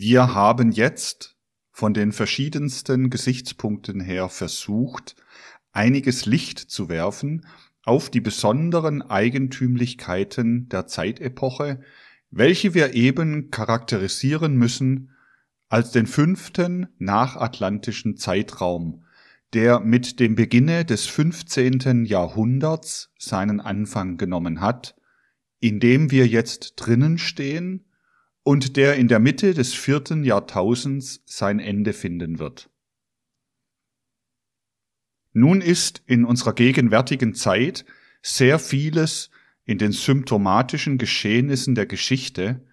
Wir haben jetzt von den verschiedensten Gesichtspunkten her versucht, einiges Licht zu werfen auf die besonderen Eigentümlichkeiten der Zeitepoche, welche wir eben charakterisieren müssen als den fünften nachatlantischen Zeitraum, der mit dem Beginne des 15. Jahrhunderts seinen Anfang genommen hat, in dem wir jetzt drinnen stehen und der in der Mitte des vierten Jahrtausends sein Ende finden wird. Nun ist in unserer gegenwärtigen Zeit sehr vieles in den symptomatischen Geschehnissen der Geschichte,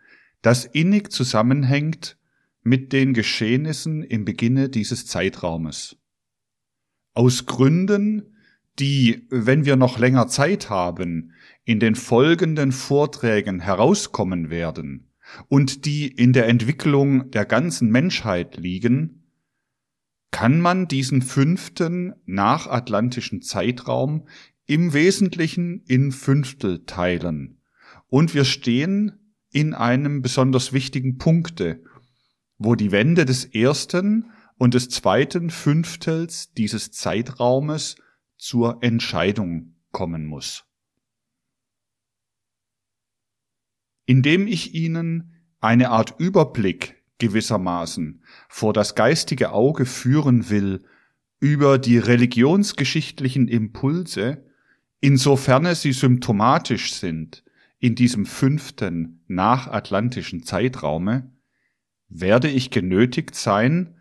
das innig zusammenhängt mit den Geschehnissen im Beginne dieses Zeitraumes. Aus Gründen, die, wenn wir noch länger Zeit haben, in den folgenden Vorträgen herauskommen werden und die in der Entwicklung der ganzen Menschheit liegen, kann man diesen fünften nachatlantischen Zeitraum im Wesentlichen in Fünftel teilen. Und wir stehen in einem besonders wichtigen Punkte, wo die Wende des ersten und des zweiten Fünftels dieses Zeitraumes zur Entscheidung kommen muss. Indem ich Ihnen eine Art Überblick gewissermaßen vor das geistige Auge führen will über die religionsgeschichtlichen Impulse, insofern sie symptomatisch sind in diesem fünften nachatlantischen Zeitraume, werde ich genötigt sein,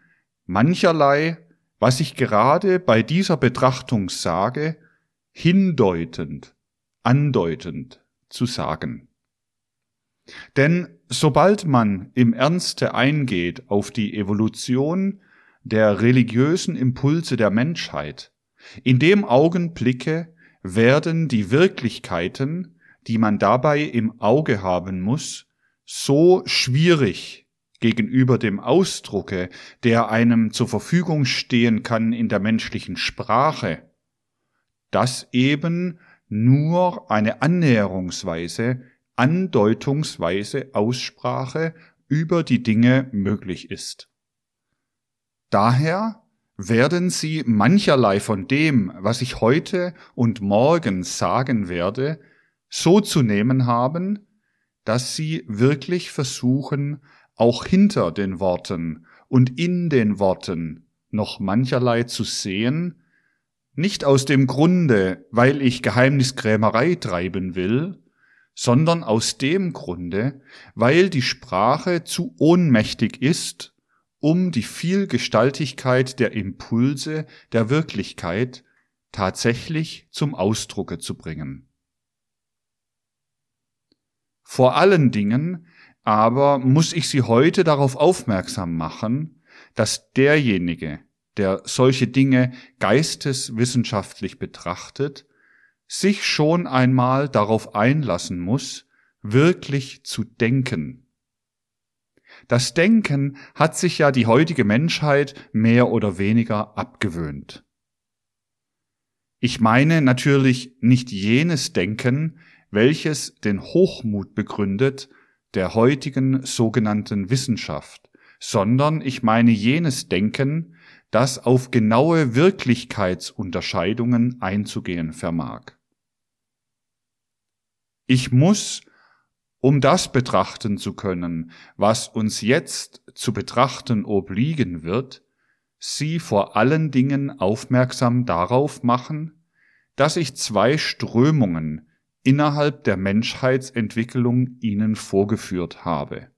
mancherlei, was ich gerade bei dieser Betrachtung sage, hindeutend, andeutend zu sagen. Denn sobald man im Ernste eingeht auf die Evolution der religiösen Impulse der Menschheit, in dem Augenblicke werden die Wirklichkeiten, die man dabei im Auge haben muss, so schwierig gegenüber dem Ausdrucke, der einem zur Verfügung stehen kann in der menschlichen Sprache, dass eben nur eine Annäherungsweise andeutungsweise Aussprache über die Dinge möglich ist. Daher werden Sie mancherlei von dem, was ich heute und morgen sagen werde, so zu nehmen haben, dass Sie wirklich versuchen, auch hinter den Worten und in den Worten noch mancherlei zu sehen, nicht aus dem Grunde, weil ich Geheimniskrämerei treiben will, sondern aus dem Grunde, weil die Sprache zu ohnmächtig ist, um die Vielgestaltigkeit der Impulse der Wirklichkeit tatsächlich zum Ausdrucke zu bringen. Vor allen Dingen aber muss ich Sie heute darauf aufmerksam machen, dass derjenige, der solche Dinge geisteswissenschaftlich betrachtet, sich schon einmal darauf einlassen muss, wirklich zu denken. Das Denken hat sich ja die heutige Menschheit mehr oder weniger abgewöhnt. Ich meine natürlich nicht jenes Denken, welches den Hochmut begründet der heutigen sogenannten Wissenschaft, sondern ich meine jenes Denken, das auf genaue Wirklichkeitsunterscheidungen einzugehen vermag. Ich muss, um das betrachten zu können, was uns jetzt zu betrachten obliegen wird, Sie vor allen Dingen aufmerksam darauf machen, dass ich zwei Strömungen innerhalb der Menschheitsentwicklung Ihnen vorgeführt habe.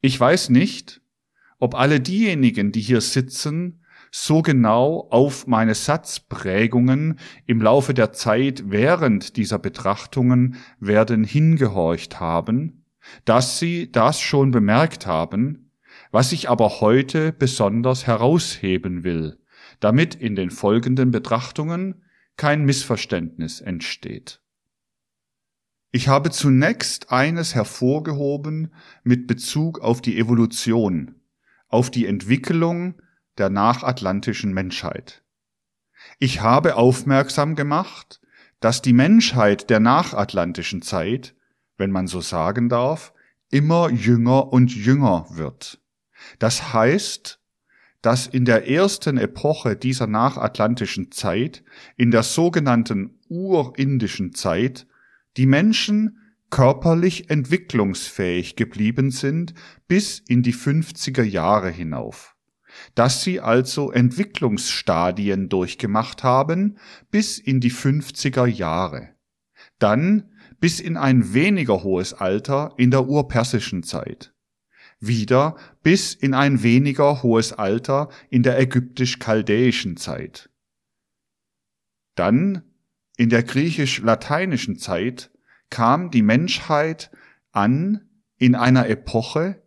Ich weiß nicht, ob alle diejenigen, die hier sitzen, so genau auf meine Satzprägungen im Laufe der Zeit während dieser Betrachtungen werden hingehorcht haben, dass sie das schon bemerkt haben, was ich aber heute besonders herausheben will, damit in den folgenden Betrachtungen kein Missverständnis entsteht. Ich habe zunächst eines hervorgehoben mit Bezug auf die Evolution, auf die Entwicklung der nachatlantischen Menschheit. Ich habe aufmerksam gemacht, dass die Menschheit der nachatlantischen Zeit, wenn man so sagen darf, immer jünger und jünger wird. Das heißt, dass in der ersten Epoche dieser nachatlantischen Zeit, in der sogenannten urindischen Zeit, die Menschen körperlich entwicklungsfähig geblieben sind bis in die 50er Jahre hinauf. Dass sie also Entwicklungsstadien durchgemacht haben bis in die 50er Jahre. Dann bis in ein weniger hohes Alter in der urpersischen Zeit. Wieder bis in ein weniger hohes Alter in der ägyptisch-chaldäischen Zeit. Dann in der griechisch-lateinischen Zeit kam die Menschheit an in einer Epoche,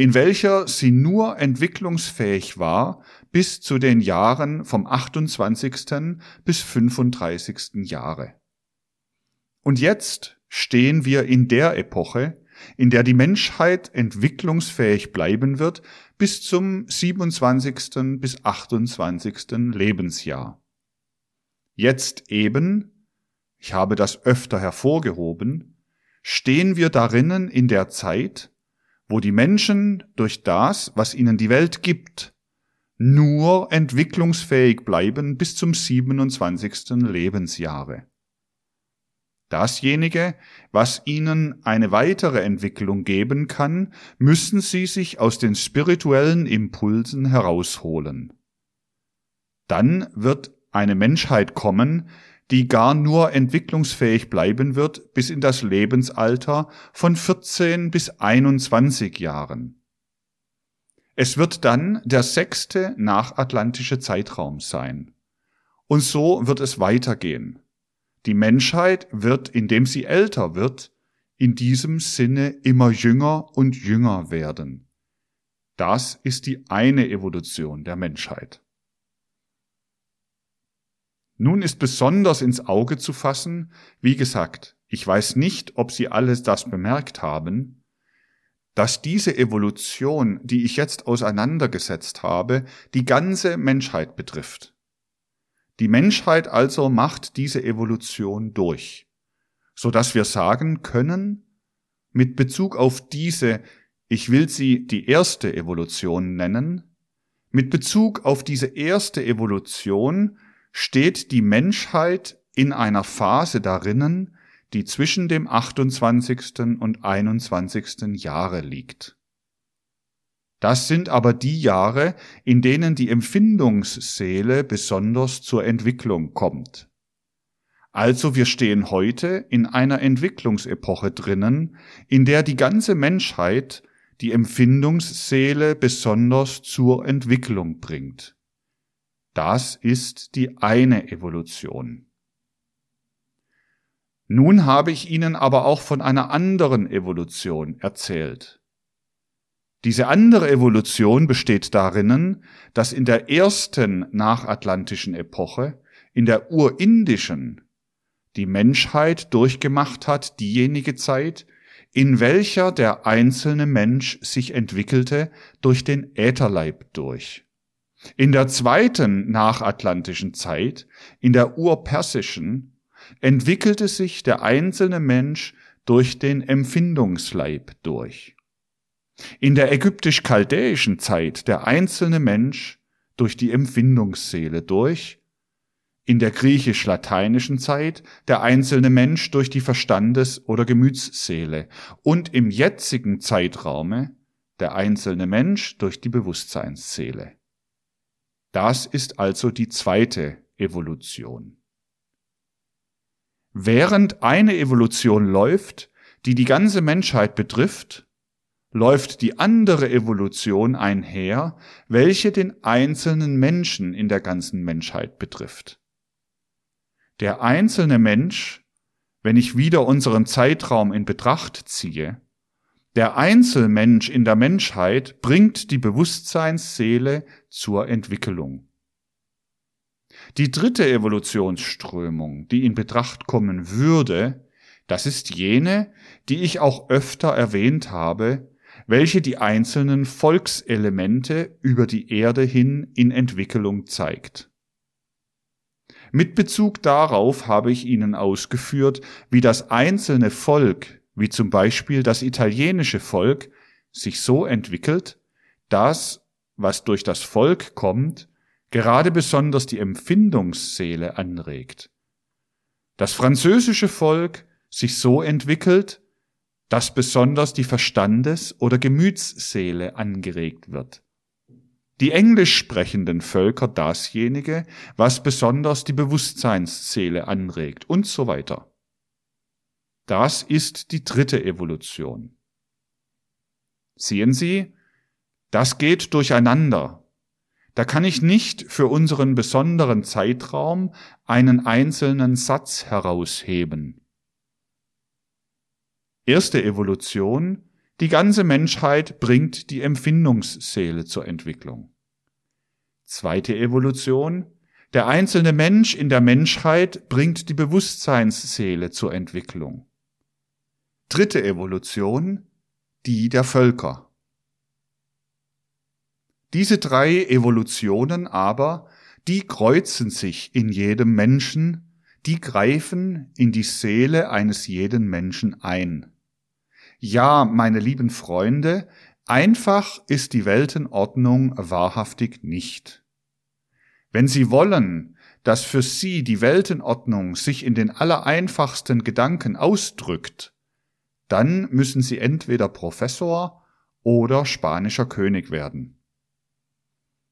in welcher sie nur entwicklungsfähig war bis zu den Jahren vom 28. bis 35. Jahre. Und jetzt stehen wir in der Epoche, in der die Menschheit entwicklungsfähig bleiben wird bis zum 27. bis 28. Lebensjahr. Jetzt eben, ich habe das öfter hervorgehoben, stehen wir darinnen in der Zeit, wo die Menschen durch das, was ihnen die Welt gibt, nur entwicklungsfähig bleiben bis zum 27. Lebensjahre. Dasjenige, was ihnen eine weitere Entwicklung geben kann, müssen sie sich aus den spirituellen Impulsen herausholen. Dann wird eine Menschheit kommen, die gar nur entwicklungsfähig bleiben wird bis in das Lebensalter von 14 bis 21 Jahren. Es wird dann der sechste nachatlantische Zeitraum sein. Und so wird es weitergehen. Die Menschheit wird, indem sie älter wird, in diesem Sinne immer jünger und jünger werden. Das ist die eine Evolution der Menschheit. Nun ist besonders ins Auge zu fassen, wie gesagt, ich weiß nicht, ob Sie alles das bemerkt haben, dass diese Evolution, die ich jetzt auseinandergesetzt habe, die ganze Menschheit betrifft. Die Menschheit also macht diese Evolution durch, so dass wir sagen können, mit Bezug auf diese, ich will sie die erste Evolution nennen, mit Bezug auf diese erste Evolution steht die Menschheit in einer Phase darinnen, die zwischen dem 28. und 21. Jahre liegt. Das sind aber die Jahre, in denen die Empfindungsseele besonders zur Entwicklung kommt. Also wir stehen heute in einer Entwicklungsepoche drinnen, in der die ganze Menschheit die Empfindungsseele besonders zur Entwicklung bringt. Das ist die eine Evolution. Nun habe ich Ihnen aber auch von einer anderen Evolution erzählt. Diese andere Evolution besteht darinnen, dass in der ersten nachatlantischen Epoche, in der urindischen, die Menschheit durchgemacht hat diejenige Zeit, in welcher der einzelne Mensch sich entwickelte durch den Ätherleib durch. In der zweiten nachatlantischen Zeit, in der urpersischen, entwickelte sich der einzelne Mensch durch den Empfindungsleib durch. In der ägyptisch-chaldäischen Zeit der einzelne Mensch durch die Empfindungsseele durch, in der griechisch-lateinischen Zeit der einzelne Mensch durch die Verstandes- oder Gemütsseele und im jetzigen Zeitraume der einzelne Mensch durch die Bewusstseinsseele. Das ist also die zweite Evolution. Während eine Evolution läuft, die die ganze Menschheit betrifft, läuft die andere Evolution einher, welche den einzelnen Menschen in der ganzen Menschheit betrifft. Der einzelne Mensch, wenn ich wieder unseren Zeitraum in Betracht ziehe, der Einzelmensch in der Menschheit bringt die Bewusstseinsseele zur Entwicklung. Die dritte Evolutionsströmung, die in Betracht kommen würde, das ist jene, die ich auch öfter erwähnt habe, welche die einzelnen Volkselemente über die Erde hin in Entwicklung zeigt. Mit Bezug darauf habe ich Ihnen ausgeführt, wie das einzelne Volk, wie zum Beispiel das italienische Volk, sich so entwickelt, dass, was durch das Volk kommt, gerade besonders die Empfindungsseele anregt. Das französische Volk sich so entwickelt, dass besonders die Verstandes- oder Gemütsseele angeregt wird. Die englisch sprechenden Völker dasjenige, was besonders die Bewusstseinsseele anregt und so weiter. Das ist die dritte Evolution. Sehen Sie, das geht durcheinander. Da kann ich nicht für unseren besonderen Zeitraum einen einzelnen Satz herausheben. Erste Evolution, die ganze Menschheit bringt die Empfindungsseele zur Entwicklung. Zweite Evolution, der einzelne Mensch in der Menschheit bringt die Bewusstseinsseele zur Entwicklung. Dritte Evolution, die der Völker. Diese drei Evolutionen aber, die kreuzen sich in jedem Menschen, die greifen in die Seele eines jeden Menschen ein. Ja, meine lieben Freunde, einfach ist die Weltenordnung wahrhaftig nicht. Wenn Sie wollen, dass für Sie die Weltenordnung sich in den allereinfachsten Gedanken ausdrückt, dann müssen Sie entweder Professor oder spanischer König werden.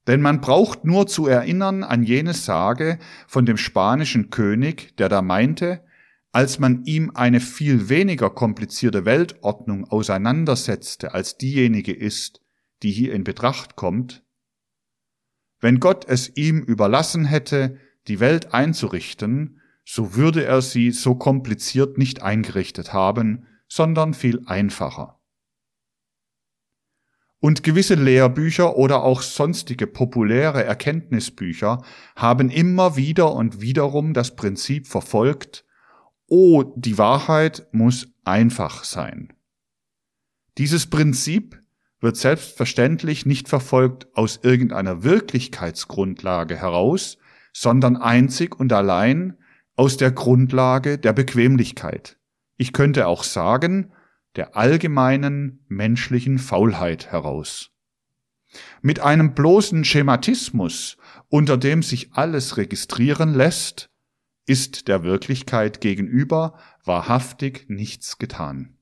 Denn man braucht nur zu erinnern an jene Sage von dem spanischen König, der da meinte, als man ihm eine viel weniger komplizierte Weltordnung auseinandersetzte, als diejenige ist, die hier in Betracht kommt, wenn Gott es ihm überlassen hätte, die Welt einzurichten, so würde er sie so kompliziert nicht eingerichtet haben, sondern viel einfacher und gewisse Lehrbücher oder auch sonstige populäre Erkenntnisbücher haben immer wieder und wiederum das Prinzip verfolgt, oh, die Wahrheit muss einfach sein. Dieses Prinzip wird selbstverständlich nicht verfolgt aus irgendeiner Wirklichkeitsgrundlage heraus, sondern einzig und allein aus der Grundlage der Bequemlichkeit. Ich könnte auch sagen, der allgemeinen menschlichen Faulheit heraus. Mit einem bloßen Schematismus, unter dem sich alles registrieren lässt, ist der Wirklichkeit gegenüber wahrhaftig nichts getan.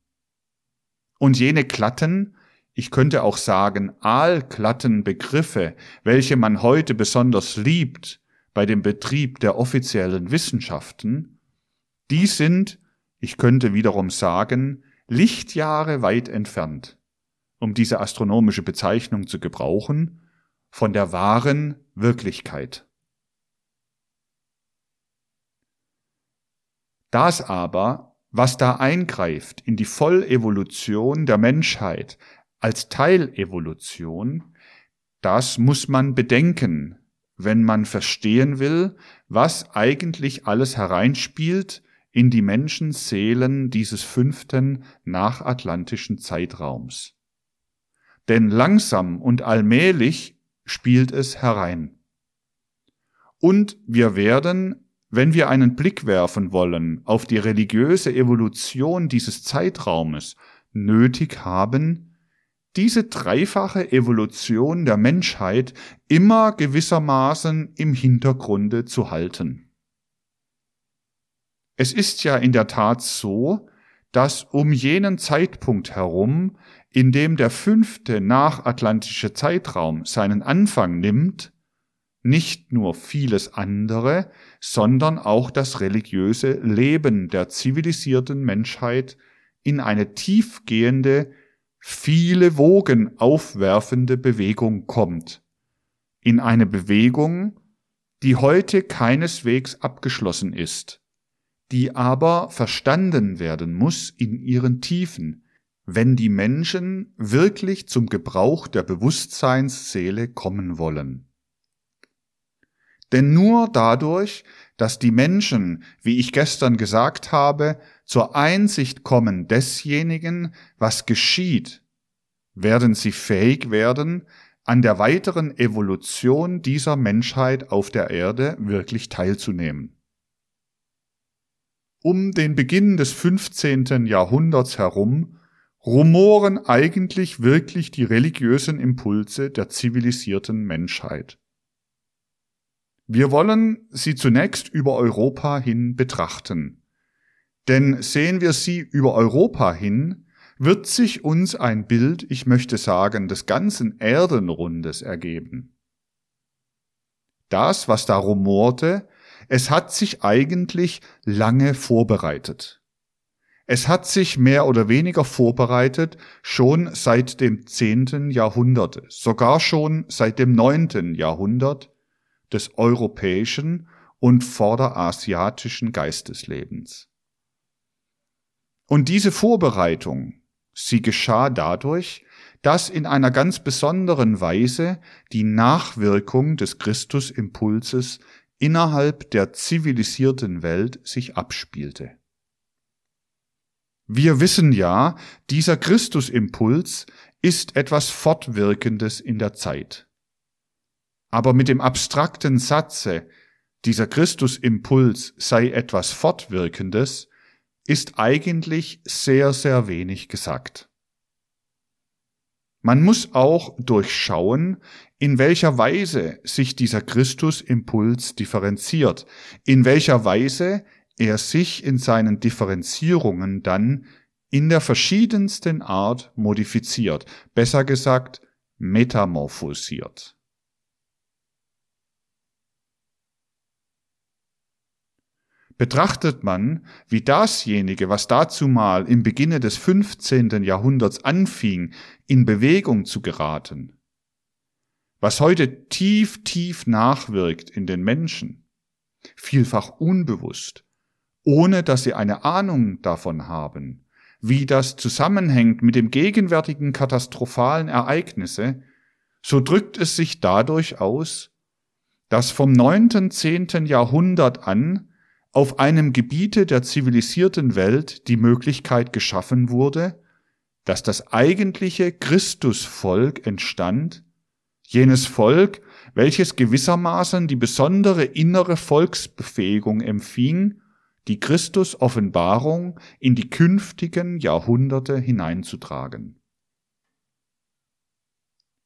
Und jene glatten, ich könnte auch sagen aalglatten Begriffe, welche man heute besonders liebt bei dem Betrieb der offiziellen Wissenschaften, die sind, ich könnte wiederum sagen, Lichtjahre weit entfernt, um diese astronomische Bezeichnung zu gebrauchen, von der wahren Wirklichkeit. Das aber, was da eingreift in die Vollevolution der Menschheit als Teilevolution, das muss man bedenken, wenn man verstehen will, was eigentlich alles hereinspielt in die Menschenseelen dieses fünften nachatlantischen Zeitraums. Denn langsam und allmählich spielt es herein. Und wir werden, wenn wir einen Blick werfen wollen auf die religiöse Evolution dieses Zeitraumes, nötig haben, diese dreifache Evolution der Menschheit immer gewissermaßen im Hintergrunde zu halten. Es ist ja in der Tat so, dass um jenen Zeitpunkt herum, in dem der fünfte nachatlantische Zeitraum seinen Anfang nimmt, nicht nur vieles andere, sondern auch das religiöse Leben der zivilisierten Menschheit in eine tiefgehende, viele Wogen aufwerfende Bewegung kommt. In eine Bewegung, die heute keineswegs abgeschlossen ist die aber verstanden werden muss in ihren Tiefen, wenn die Menschen wirklich zum Gebrauch der Bewusstseinsseele kommen wollen. Denn nur dadurch, dass die Menschen, wie ich gestern gesagt habe, zur Einsicht kommen desjenigen, was geschieht, werden sie fähig werden, an der weiteren Evolution dieser Menschheit auf der Erde wirklich teilzunehmen. Um den Beginn des 15. Jahrhunderts herum rumoren eigentlich wirklich die religiösen Impulse der zivilisierten Menschheit. Wir wollen sie zunächst über Europa hin betrachten. Denn sehen wir sie über Europa hin, wird sich uns ein Bild, ich möchte sagen, des ganzen Erdenrundes ergeben. Das, was da rumorte, es hat sich eigentlich lange vorbereitet. Es hat sich mehr oder weniger vorbereitet schon seit dem zehnten Jahrhundert, sogar schon seit dem neunten Jahrhundert des europäischen und vorderasiatischen Geisteslebens. Und diese Vorbereitung, sie geschah dadurch, dass in einer ganz besonderen Weise die Nachwirkung des Christusimpulses innerhalb der zivilisierten Welt sich abspielte. Wir wissen ja, dieser Christusimpuls ist etwas Fortwirkendes in der Zeit. Aber mit dem abstrakten Satze, dieser Christusimpuls sei etwas Fortwirkendes, ist eigentlich sehr, sehr wenig gesagt. Man muss auch durchschauen, in welcher Weise sich dieser Christusimpuls differenziert, in welcher Weise er sich in seinen Differenzierungen dann in der verschiedensten Art modifiziert, besser gesagt metamorphosiert. Betrachtet man, wie dasjenige, was dazu mal im Beginne des 15. Jahrhunderts anfing, in Bewegung zu geraten, was heute tief, tief nachwirkt in den Menschen, vielfach unbewusst, ohne dass sie eine Ahnung davon haben, wie das zusammenhängt mit dem gegenwärtigen katastrophalen Ereignisse, so drückt es sich dadurch aus, dass vom 9., 10. Jahrhundert an auf einem Gebiete der zivilisierten Welt die Möglichkeit geschaffen wurde, dass das eigentliche Christusvolk entstand, jenes Volk, welches gewissermaßen die besondere innere Volksbefähigung empfing, die Christus Offenbarung in die künftigen Jahrhunderte hineinzutragen.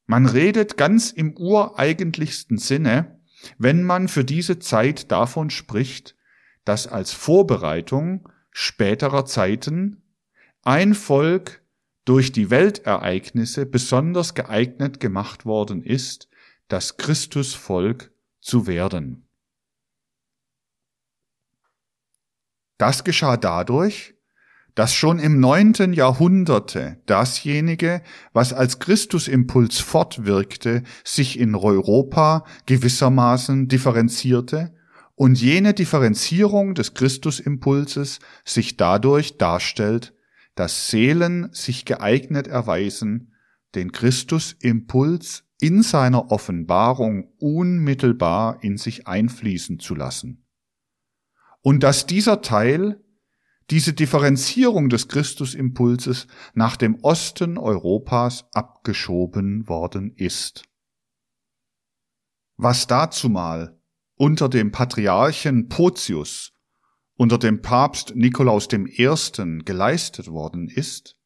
Man redet ganz im ureigentlichsten Sinne, wenn man für diese Zeit davon spricht, dass als Vorbereitung späterer Zeiten ein Volk durch die Weltereignisse besonders geeignet gemacht worden ist, das Christusvolk zu werden. Das geschah dadurch, dass schon im neunten Jahrhunderte dasjenige, was als Christusimpuls fortwirkte, sich in Europa gewissermaßen differenzierte und jene Differenzierung des Christusimpulses sich dadurch darstellt, dass Seelen sich geeignet erweisen, den Christusimpuls in seiner Offenbarung unmittelbar in sich einfließen zu lassen. Und dass dieser Teil, diese Differenzierung des Christusimpulses nach dem Osten Europas abgeschoben worden ist. Was dazumal unter dem Patriarchen Potius, unter dem Papst Nikolaus I. geleistet worden ist,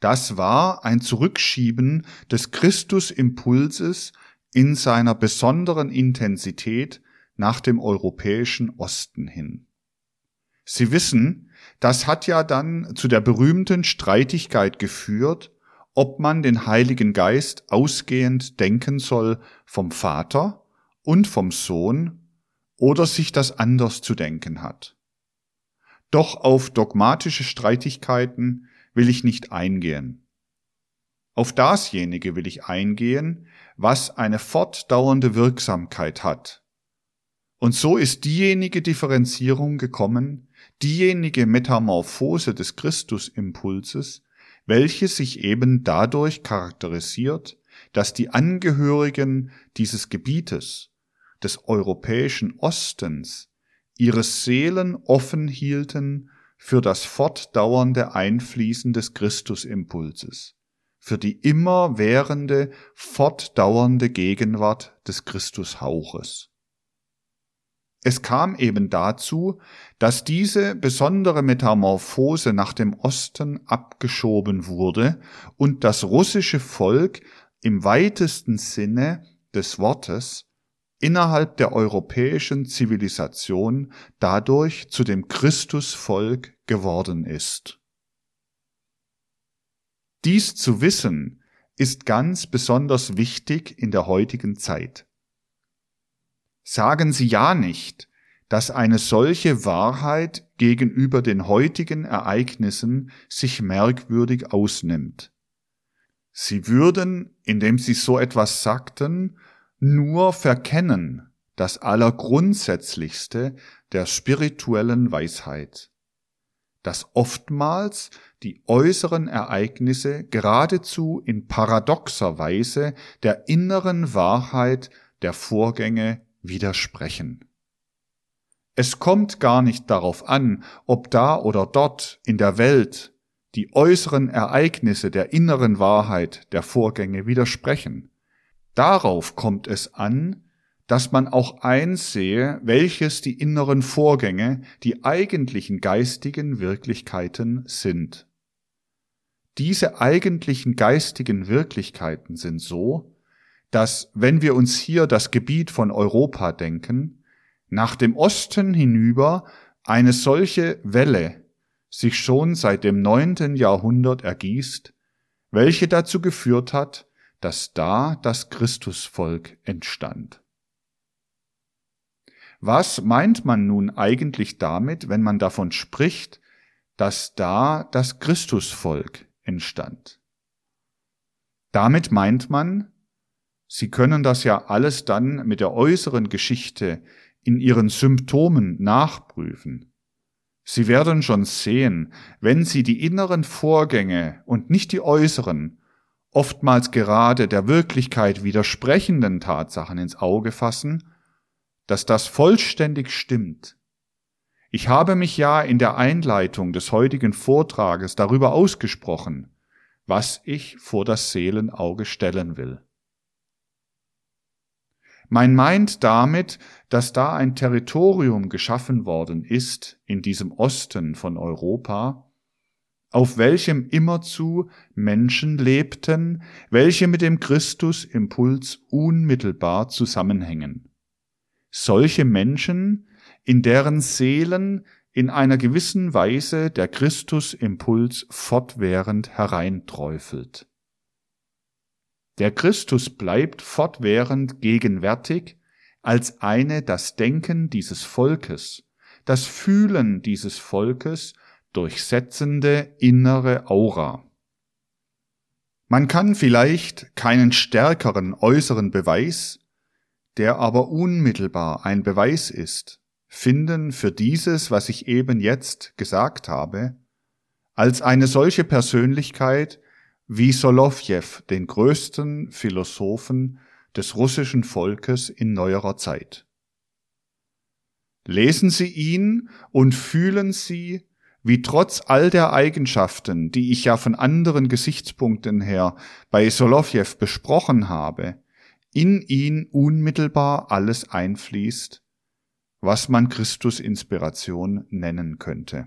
das war ein Zurückschieben des Christusimpulses in seiner besonderen Intensität nach dem europäischen Osten hin. Sie wissen, das hat ja dann zu der berühmten Streitigkeit geführt, ob man den Heiligen Geist ausgehend denken soll vom Vater und vom Sohn oder sich das anders zu denken hat. Doch auf dogmatische Streitigkeiten will ich nicht eingehen. Auf dasjenige will ich eingehen, was eine fortdauernde Wirksamkeit hat. Und so ist diejenige Differenzierung gekommen, diejenige Metamorphose des Christusimpulses, welche sich eben dadurch charakterisiert, dass die Angehörigen dieses Gebietes des europäischen Ostens ihre Seelen offen hielten für das fortdauernde Einfließen des Christusimpulses, für die immerwährende, fortdauernde Gegenwart des Christushauches. Es kam eben dazu, dass diese besondere Metamorphose nach dem Osten abgeschoben wurde und das russische Volk im weitesten Sinne des Wortes innerhalb der europäischen Zivilisation dadurch zu dem Christusvolk geworden ist. Dies zu wissen ist ganz besonders wichtig in der heutigen Zeit. Sagen Sie ja nicht, dass eine solche Wahrheit gegenüber den heutigen Ereignissen sich merkwürdig ausnimmt. Sie würden, indem Sie so etwas sagten, nur verkennen das Allergrundsätzlichste der spirituellen Weisheit, dass oftmals die äußeren Ereignisse geradezu in paradoxer Weise der inneren Wahrheit der Vorgänge widersprechen. Es kommt gar nicht darauf an, ob da oder dort in der Welt die äußeren Ereignisse der inneren Wahrheit der Vorgänge widersprechen. Darauf kommt es an, dass man auch einsehe, welches die inneren Vorgänge, die eigentlichen geistigen Wirklichkeiten sind. Diese eigentlichen geistigen Wirklichkeiten sind so, dass, wenn wir uns hier das Gebiet von Europa denken, nach dem Osten hinüber eine solche Welle sich schon seit dem neunten Jahrhundert ergießt, welche dazu geführt hat, dass da das Christusvolk entstand. Was meint man nun eigentlich damit, wenn man davon spricht, dass da das Christusvolk entstand? Damit meint man, Sie können das ja alles dann mit der äußeren Geschichte in ihren Symptomen nachprüfen. Sie werden schon sehen, wenn Sie die inneren Vorgänge und nicht die äußeren, oftmals gerade der Wirklichkeit widersprechenden Tatsachen ins Auge fassen, dass das vollständig stimmt. Ich habe mich ja in der Einleitung des heutigen Vortrages darüber ausgesprochen, was ich vor das Seelenauge stellen will. Man meint damit, dass da ein Territorium geschaffen worden ist in diesem Osten von Europa, auf welchem immerzu Menschen lebten, welche mit dem Christusimpuls unmittelbar zusammenhängen. Solche Menschen, in deren Seelen in einer gewissen Weise der Christusimpuls fortwährend hereinträufelt. Der Christus bleibt fortwährend gegenwärtig als eine das Denken dieses Volkes, das Fühlen dieses Volkes durchsetzende innere Aura. Man kann vielleicht keinen stärkeren äußeren Beweis, der aber unmittelbar ein Beweis ist, finden für dieses, was ich eben jetzt gesagt habe, als eine solche Persönlichkeit, wie Solowjew, den größten Philosophen des russischen Volkes in neuerer Zeit. Lesen Sie ihn und fühlen Sie, wie trotz all der Eigenschaften, die ich ja von anderen Gesichtspunkten her bei Solowjew besprochen habe, in ihn unmittelbar alles einfließt, was man Christus Inspiration nennen könnte.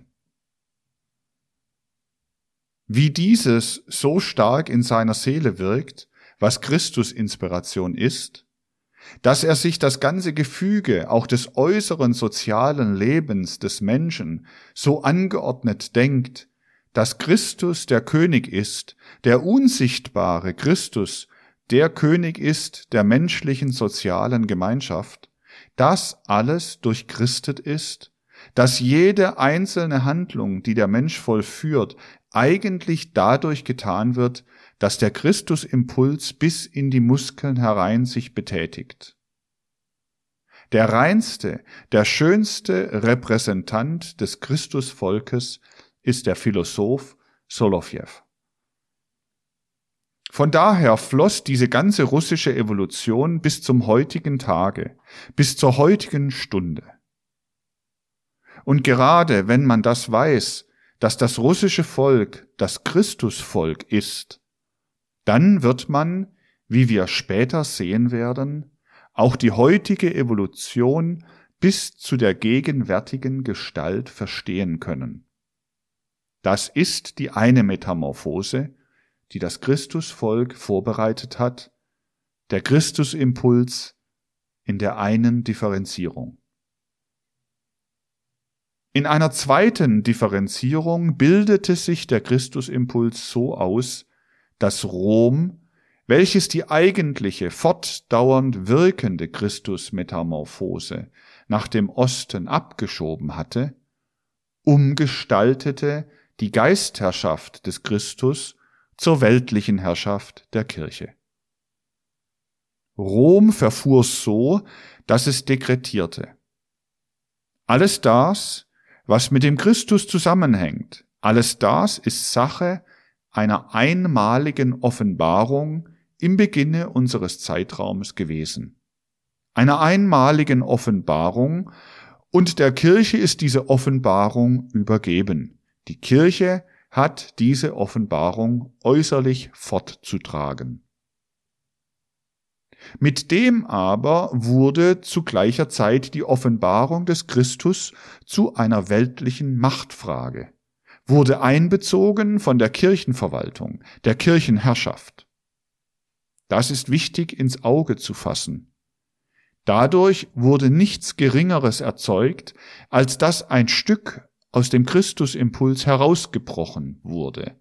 Wie dieses so stark in seiner Seele wirkt, was Christus Inspiration ist, dass er sich das ganze Gefüge auch des äußeren sozialen Lebens des Menschen so angeordnet denkt, dass Christus der König ist, der unsichtbare Christus der König ist der menschlichen sozialen Gemeinschaft, das alles durchchristet ist, dass jede einzelne Handlung, die der Mensch vollführt, eigentlich dadurch getan wird, dass der Christusimpuls bis in die Muskeln herein sich betätigt. Der reinste, der schönste Repräsentant des Christusvolkes ist der Philosoph Solowjew. Von daher floss diese ganze russische Evolution bis zum heutigen Tage, bis zur heutigen Stunde. Und gerade wenn man das weiß, dass das russische Volk das Christusvolk ist, dann wird man, wie wir später sehen werden, auch die heutige Evolution bis zu der gegenwärtigen Gestalt verstehen können. Das ist die eine Metamorphose, die das Christusvolk vorbereitet hat, der Christusimpuls in der einen Differenzierung. In einer zweiten Differenzierung bildete sich der Christusimpuls so aus, dass Rom, welches die eigentliche fortdauernd wirkende Christusmetamorphose nach dem Osten abgeschoben hatte, umgestaltete die Geistherrschaft des Christus zur weltlichen Herrschaft der Kirche. Rom verfuhr so, dass es dekretierte. Alles das, was mit dem Christus zusammenhängt, alles das ist Sache einer einmaligen Offenbarung im Beginne unseres Zeitraums gewesen. Einer einmaligen Offenbarung, und der Kirche ist diese Offenbarung übergeben. Die Kirche hat diese Offenbarung äußerlich fortzutragen. Mit dem aber wurde zu gleicher Zeit die Offenbarung des Christus zu einer weltlichen Machtfrage, wurde einbezogen von der Kirchenverwaltung, der Kirchenherrschaft. Das ist wichtig ins Auge zu fassen. Dadurch wurde nichts Geringeres erzeugt, als dass ein Stück aus dem Christusimpuls herausgebrochen wurde.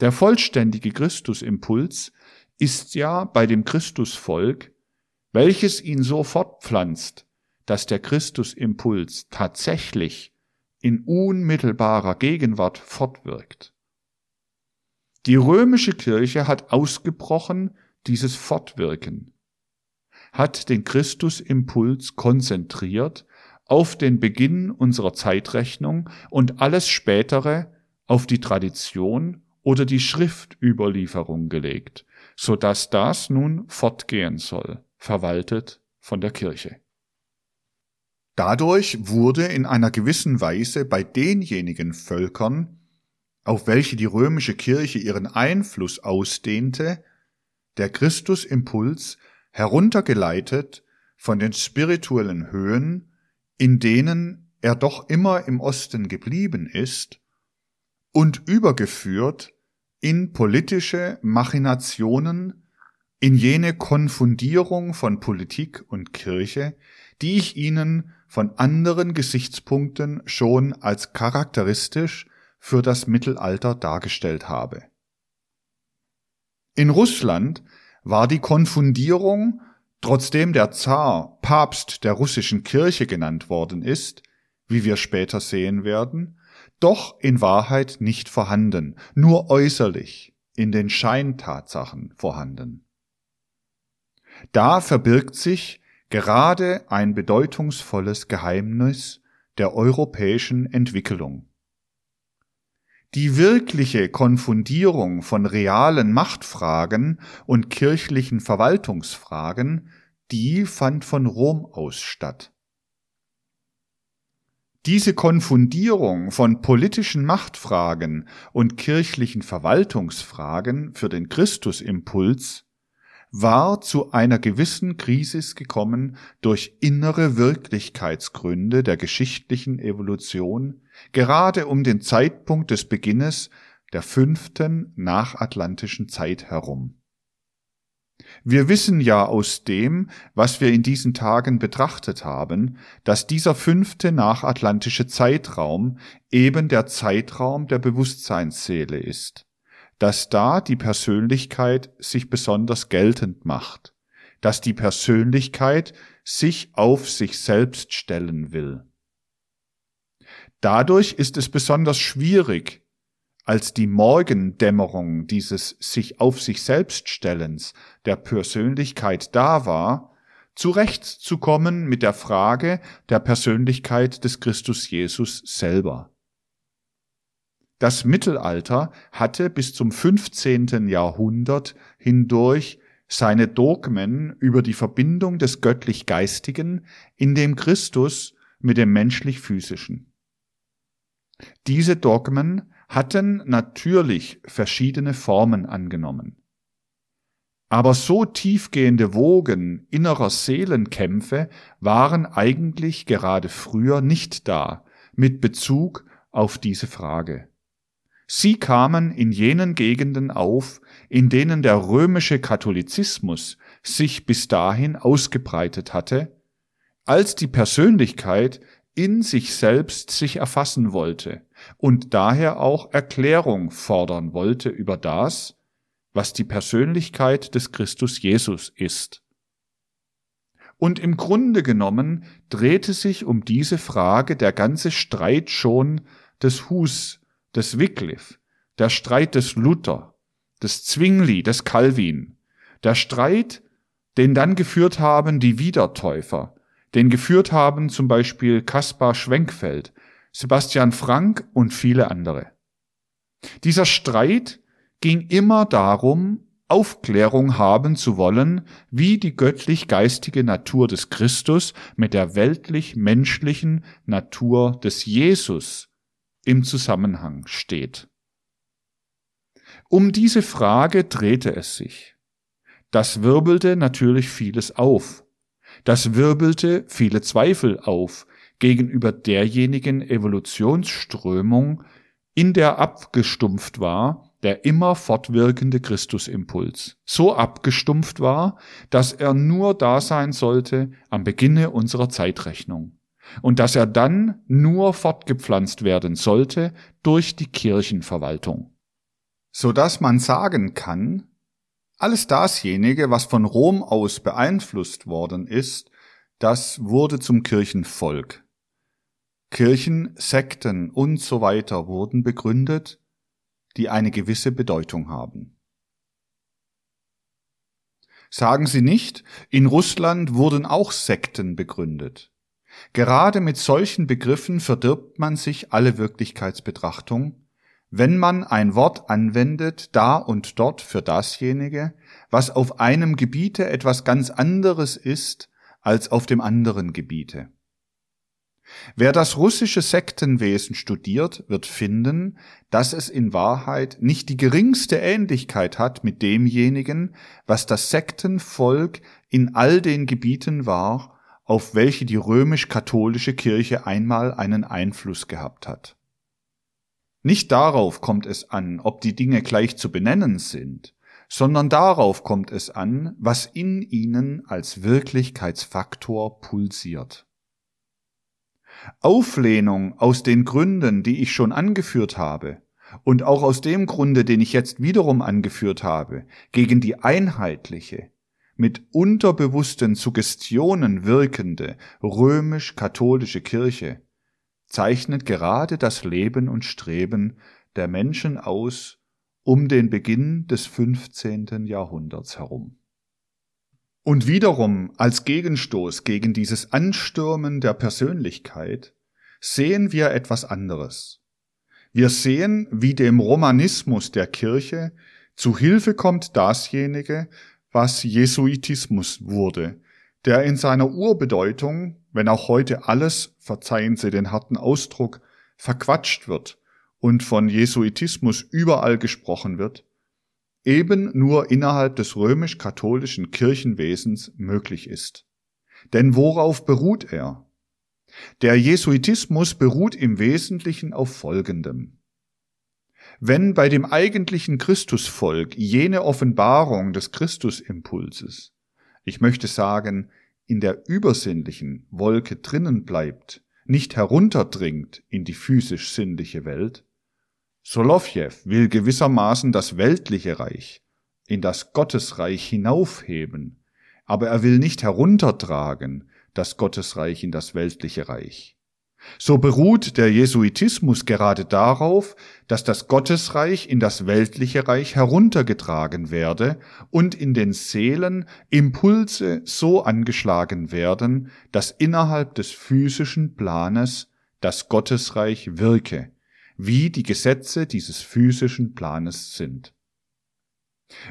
Der vollständige Christusimpuls ist ja bei dem Christusvolk, welches ihn so fortpflanzt, dass der Christusimpuls tatsächlich in unmittelbarer Gegenwart fortwirkt. Die römische Kirche hat ausgebrochen dieses Fortwirken, hat den Christusimpuls konzentriert auf den Beginn unserer Zeitrechnung und alles spätere auf die Tradition oder die Schriftüberlieferung gelegt, so dass das nun fortgehen soll, verwaltet von der Kirche. Dadurch wurde in einer gewissen Weise bei denjenigen Völkern, auf welche die römische Kirche ihren Einfluss ausdehnte, der Christusimpuls heruntergeleitet von den spirituellen Höhen in denen er doch immer im Osten geblieben ist, und übergeführt in politische Machinationen, in jene Konfundierung von Politik und Kirche, die ich Ihnen von anderen Gesichtspunkten schon als charakteristisch für das Mittelalter dargestellt habe. In Russland war die Konfundierung Trotzdem der Zar Papst der russischen Kirche genannt worden ist, wie wir später sehen werden, doch in Wahrheit nicht vorhanden, nur äußerlich, in den Scheintatsachen vorhanden. Da verbirgt sich gerade ein bedeutungsvolles Geheimnis der europäischen Entwicklung. Die wirkliche Konfundierung von realen Machtfragen und kirchlichen Verwaltungsfragen, die fand von Rom aus statt. Diese Konfundierung von politischen Machtfragen und kirchlichen Verwaltungsfragen für den Christusimpuls war zu einer gewissen Krisis gekommen durch innere Wirklichkeitsgründe der geschichtlichen Evolution, gerade um den Zeitpunkt des Beginnes der fünften nachatlantischen Zeit herum. Wir wissen ja aus dem, was wir in diesen Tagen betrachtet haben, dass dieser fünfte nachatlantische Zeitraum eben der Zeitraum der Bewusstseinsseele ist dass da die Persönlichkeit sich besonders geltend macht, dass die Persönlichkeit sich auf sich selbst stellen will. Dadurch ist es besonders schwierig, als die Morgendämmerung dieses sich auf sich selbst stellens der Persönlichkeit da war, zurechtzukommen mit der Frage der Persönlichkeit des Christus Jesus selber. Das Mittelalter hatte bis zum 15. Jahrhundert hindurch seine Dogmen über die Verbindung des göttlich-geistigen in dem Christus mit dem menschlich-physischen. Diese Dogmen hatten natürlich verschiedene Formen angenommen. Aber so tiefgehende Wogen innerer Seelenkämpfe waren eigentlich gerade früher nicht da mit Bezug auf diese Frage. Sie kamen in jenen Gegenden auf, in denen der römische Katholizismus sich bis dahin ausgebreitet hatte, als die Persönlichkeit in sich selbst sich erfassen wollte und daher auch Erklärung fordern wollte über das, was die Persönlichkeit des Christus Jesus ist. Und im Grunde genommen drehte sich um diese Frage der ganze Streit schon des Hus, des Wycliffe, der Streit des Luther, des Zwingli, des Calvin, der Streit, den dann geführt haben die Wiedertäufer, den geführt haben zum Beispiel Kaspar Schwenkfeld, Sebastian Frank und viele andere. Dieser Streit ging immer darum, Aufklärung haben zu wollen, wie die göttlich-geistige Natur des Christus mit der weltlich-menschlichen Natur des Jesus im Zusammenhang steht. Um diese Frage drehte es sich. Das wirbelte natürlich vieles auf. Das wirbelte viele Zweifel auf gegenüber derjenigen Evolutionsströmung, in der abgestumpft war der immer fortwirkende Christusimpuls, so abgestumpft war, dass er nur da sein sollte am Beginne unserer Zeitrechnung und dass er dann nur fortgepflanzt werden sollte durch die Kirchenverwaltung. So dass man sagen kann, alles dasjenige, was von Rom aus beeinflusst worden ist, das wurde zum Kirchenvolk. Kirchen, Sekten und so weiter wurden begründet, die eine gewisse Bedeutung haben. Sagen Sie nicht, in Russland wurden auch Sekten begründet. Gerade mit solchen Begriffen verdirbt man sich alle Wirklichkeitsbetrachtung, wenn man ein Wort anwendet, da und dort für dasjenige, was auf einem Gebiete etwas ganz anderes ist als auf dem anderen Gebiete. Wer das russische Sektenwesen studiert, wird finden, dass es in Wahrheit nicht die geringste Ähnlichkeit hat mit demjenigen, was das Sektenvolk in all den Gebieten war, auf welche die römisch-katholische Kirche einmal einen Einfluss gehabt hat. Nicht darauf kommt es an, ob die Dinge gleich zu benennen sind, sondern darauf kommt es an, was in ihnen als Wirklichkeitsfaktor pulsiert. Auflehnung aus den Gründen, die ich schon angeführt habe, und auch aus dem Grunde, den ich jetzt wiederum angeführt habe, gegen die einheitliche, mit unterbewussten Suggestionen wirkende römisch-katholische Kirche zeichnet gerade das Leben und Streben der Menschen aus um den Beginn des 15. Jahrhunderts herum. Und wiederum als Gegenstoß gegen dieses Anstürmen der Persönlichkeit sehen wir etwas anderes. Wir sehen, wie dem Romanismus der Kirche zu Hilfe kommt dasjenige, was Jesuitismus wurde, der in seiner Urbedeutung, wenn auch heute alles, verzeihen Sie den harten Ausdruck, verquatscht wird und von Jesuitismus überall gesprochen wird, eben nur innerhalb des römisch-katholischen Kirchenwesens möglich ist. Denn worauf beruht er? Der Jesuitismus beruht im Wesentlichen auf Folgendem. Wenn bei dem eigentlichen Christusvolk jene Offenbarung des Christusimpulses, ich möchte sagen, in der übersinnlichen Wolke drinnen bleibt, nicht herunterdringt in die physisch-sinnliche Welt, Solowjew will gewissermaßen das weltliche Reich in das Gottesreich hinaufheben, aber er will nicht heruntertragen das Gottesreich in das weltliche Reich. So beruht der Jesuitismus gerade darauf, dass das Gottesreich in das weltliche Reich heruntergetragen werde und in den Seelen Impulse so angeschlagen werden, dass innerhalb des physischen Planes das Gottesreich wirke, wie die Gesetze dieses physischen Planes sind.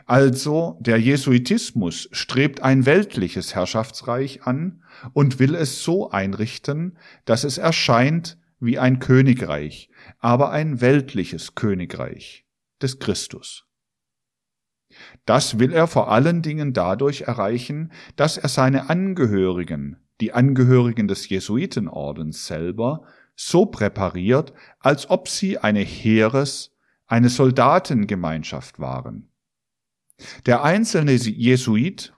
Also der Jesuitismus strebt ein weltliches Herrschaftsreich an und will es so einrichten, dass es erscheint wie ein Königreich, aber ein weltliches Königreich des Christus. Das will er vor allen Dingen dadurch erreichen, dass er seine Angehörigen, die Angehörigen des Jesuitenordens selber, so präpariert, als ob sie eine Heeres, eine Soldatengemeinschaft waren. Der einzelne Jesuit,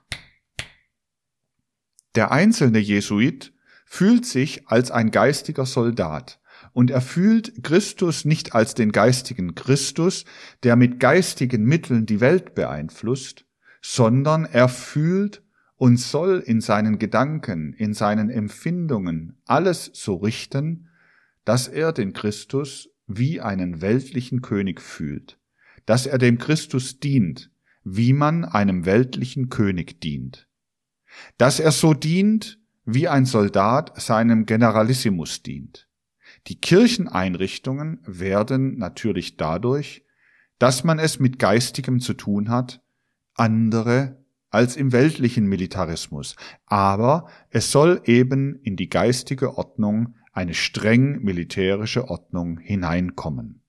der einzelne Jesuit fühlt sich als ein geistiger Soldat. Und er fühlt Christus nicht als den geistigen Christus, der mit geistigen Mitteln die Welt beeinflusst, sondern er fühlt und soll in seinen Gedanken, in seinen Empfindungen alles so richten, dass er den Christus wie einen weltlichen König fühlt, dass er dem Christus dient, wie man einem weltlichen König dient, dass er so dient, wie ein Soldat seinem Generalissimus dient. Die Kircheneinrichtungen werden natürlich dadurch, dass man es mit Geistigem zu tun hat, andere als im weltlichen Militarismus, aber es soll eben in die geistige Ordnung eine streng militärische Ordnung hineinkommen.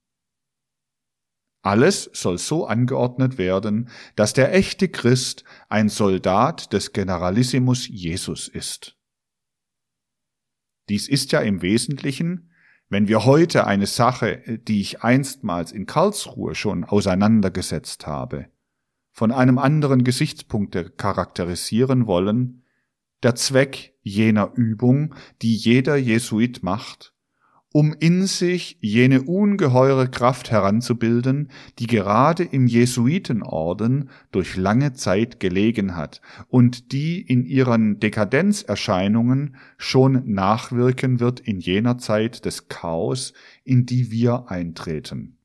Alles soll so angeordnet werden, dass der echte Christ ein Soldat des Generalissimus Jesus ist. Dies ist ja im Wesentlichen, wenn wir heute eine Sache, die ich einstmals in Karlsruhe schon auseinandergesetzt habe, von einem anderen Gesichtspunkt charakterisieren wollen, der Zweck jener Übung, die jeder Jesuit macht, um in sich jene ungeheure Kraft heranzubilden, die gerade im Jesuitenorden durch lange Zeit gelegen hat und die in ihren Dekadenzerscheinungen schon nachwirken wird in jener Zeit des Chaos, in die wir eintreten.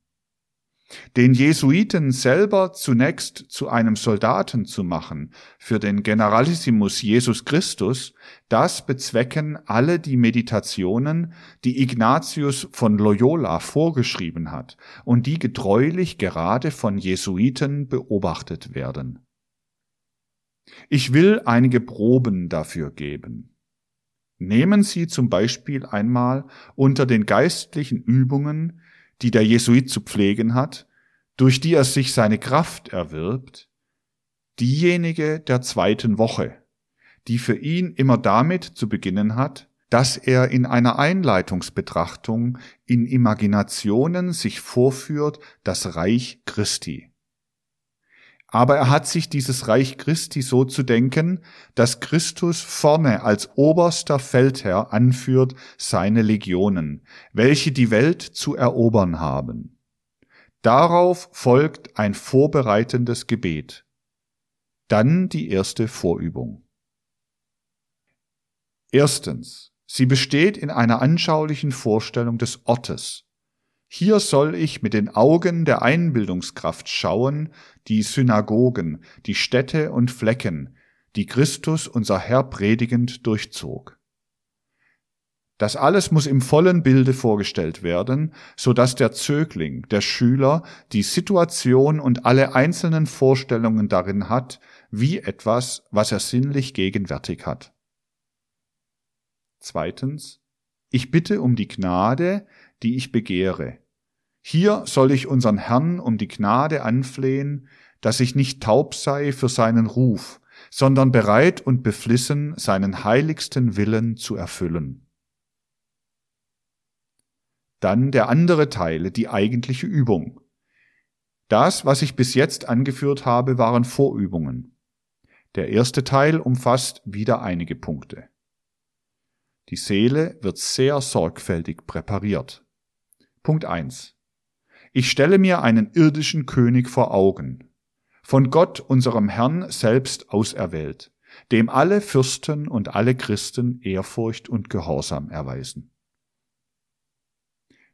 Den Jesuiten selber zunächst zu einem Soldaten zu machen für den Generalissimus Jesus Christus, das bezwecken alle die Meditationen, die Ignatius von Loyola vorgeschrieben hat und die getreulich gerade von Jesuiten beobachtet werden. Ich will einige Proben dafür geben. Nehmen Sie zum Beispiel einmal unter den geistlichen Übungen die der Jesuit zu pflegen hat, durch die er sich seine Kraft erwirbt, diejenige der zweiten Woche, die für ihn immer damit zu beginnen hat, dass er in einer Einleitungsbetrachtung in Imaginationen sich vorführt das Reich Christi. Aber er hat sich dieses Reich Christi so zu denken, dass Christus vorne als oberster Feldherr anführt seine Legionen, welche die Welt zu erobern haben. Darauf folgt ein vorbereitendes Gebet. Dann die erste Vorübung. Erstens. Sie besteht in einer anschaulichen Vorstellung des Ortes, hier soll ich mit den Augen der Einbildungskraft schauen, die Synagogen, die Städte und Flecken, die Christus unser Herr predigend durchzog. Das alles muss im vollen Bilde vorgestellt werden, so dass der Zögling, der Schüler, die Situation und alle einzelnen Vorstellungen darin hat, wie etwas, was er sinnlich gegenwärtig hat. Zweitens, ich bitte um die Gnade, die ich begehre. Hier soll ich unseren Herrn um die Gnade anflehen, dass ich nicht taub sei für seinen Ruf, sondern bereit und beflissen, seinen heiligsten Willen zu erfüllen. Dann der andere Teil, die eigentliche Übung. Das, was ich bis jetzt angeführt habe, waren Vorübungen. Der erste Teil umfasst wieder einige Punkte. Die Seele wird sehr sorgfältig präpariert. Punkt eins: Ich stelle mir einen irdischen König vor Augen, von Gott unserem Herrn selbst auserwählt, dem alle Fürsten und alle Christen Ehrfurcht und Gehorsam erweisen.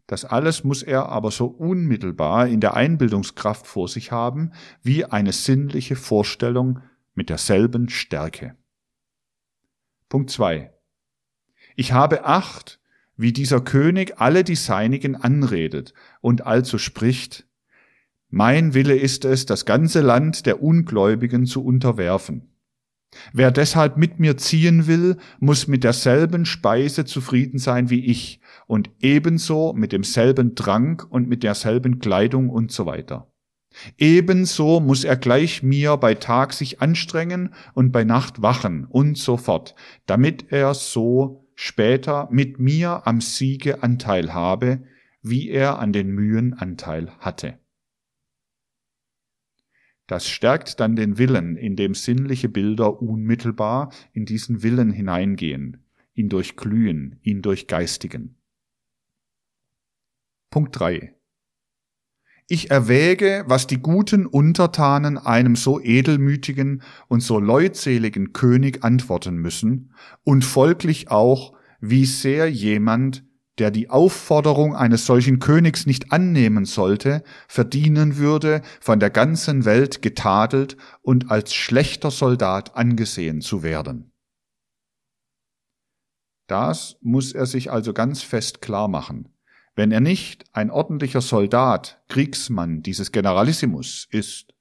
Das alles muss er aber so unmittelbar in der Einbildungskraft vor sich haben, wie eine sinnliche Vorstellung mit derselben Stärke. Punkt zwei: Ich habe Acht, wie dieser König alle die Seinigen anredet und also spricht, Mein Wille ist es, das ganze Land der Ungläubigen zu unterwerfen. Wer deshalb mit mir ziehen will, muss mit derselben Speise zufrieden sein wie ich und ebenso mit demselben Trank und mit derselben Kleidung und so weiter. Ebenso muss er gleich mir bei Tag sich anstrengen und bei Nacht wachen und so fort, damit er so später mit mir am Siege Anteil habe, wie er an den Mühen Anteil hatte. Das stärkt dann den Willen, indem sinnliche Bilder unmittelbar in diesen Willen hineingehen, ihn durchglühen, ihn durchgeistigen. Punkt 3. Ich erwäge, was die guten Untertanen einem so edelmütigen und so leutseligen König antworten müssen und folglich auch, wie sehr jemand, der die Aufforderung eines solchen Königs nicht annehmen sollte, verdienen würde, von der ganzen Welt getadelt und als schlechter Soldat angesehen zu werden. Das muss er sich also ganz fest klar machen. Wenn er nicht ein ordentlicher Soldat, Kriegsmann dieses Generalissimus ist,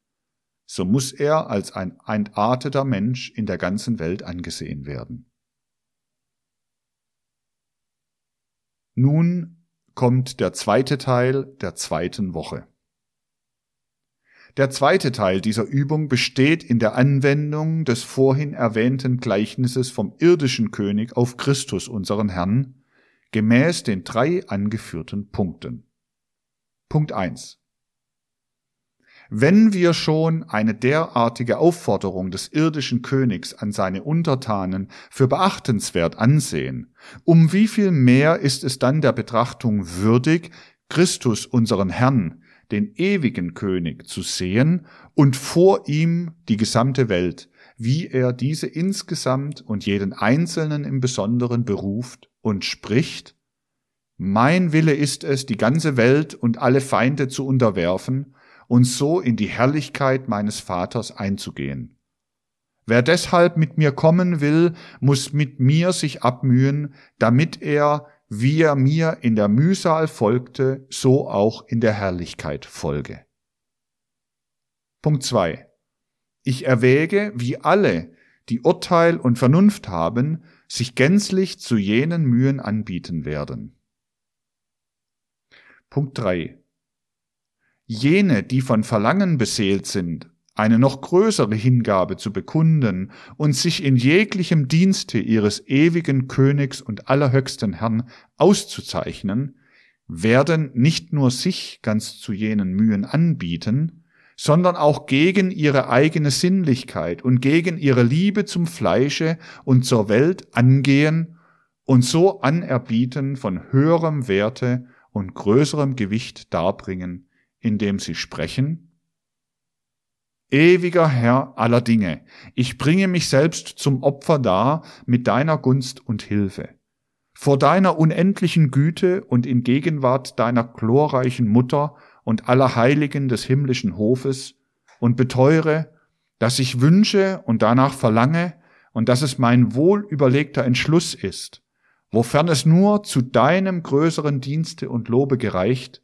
so muss er als ein entarteter Mensch in der ganzen Welt angesehen werden. Nun kommt der zweite Teil der zweiten Woche. Der zweite Teil dieser Übung besteht in der Anwendung des vorhin erwähnten Gleichnisses vom irdischen König auf Christus, unseren Herrn, gemäß den drei angeführten Punkten. Punkt 1. Wenn wir schon eine derartige Aufforderung des irdischen Königs an seine Untertanen für beachtenswert ansehen, um wie viel mehr ist es dann der Betrachtung würdig, Christus unseren Herrn, den ewigen König, zu sehen und vor ihm die gesamte Welt, wie er diese insgesamt und jeden Einzelnen im Besonderen beruft und spricht, Mein Wille ist es, die ganze Welt und alle Feinde zu unterwerfen und so in die Herrlichkeit meines Vaters einzugehen. Wer deshalb mit mir kommen will, muss mit mir sich abmühen, damit er, wie er mir in der Mühsal folgte, so auch in der Herrlichkeit folge. Punkt zwei: Ich erwäge, wie alle, die Urteil und Vernunft haben, sich gänzlich zu jenen Mühen anbieten werden. Punkt 3. Jene, die von Verlangen beseelt sind, eine noch größere Hingabe zu bekunden und sich in jeglichem Dienste ihres ewigen Königs und allerhöchsten Herrn auszuzeichnen, werden nicht nur sich ganz zu jenen Mühen anbieten, sondern auch gegen ihre eigene Sinnlichkeit und gegen ihre Liebe zum Fleische und zur Welt angehen und so Anerbieten von höherem Werte und größerem Gewicht darbringen, indem sie sprechen, Ewiger Herr aller Dinge, ich bringe mich selbst zum Opfer dar mit deiner Gunst und Hilfe. Vor deiner unendlichen Güte und in Gegenwart deiner glorreichen Mutter und aller Heiligen des himmlischen Hofes und beteure, dass ich wünsche und danach verlange und dass es mein wohlüberlegter Entschluss ist, wofern es nur zu deinem größeren Dienste und Lobe gereicht,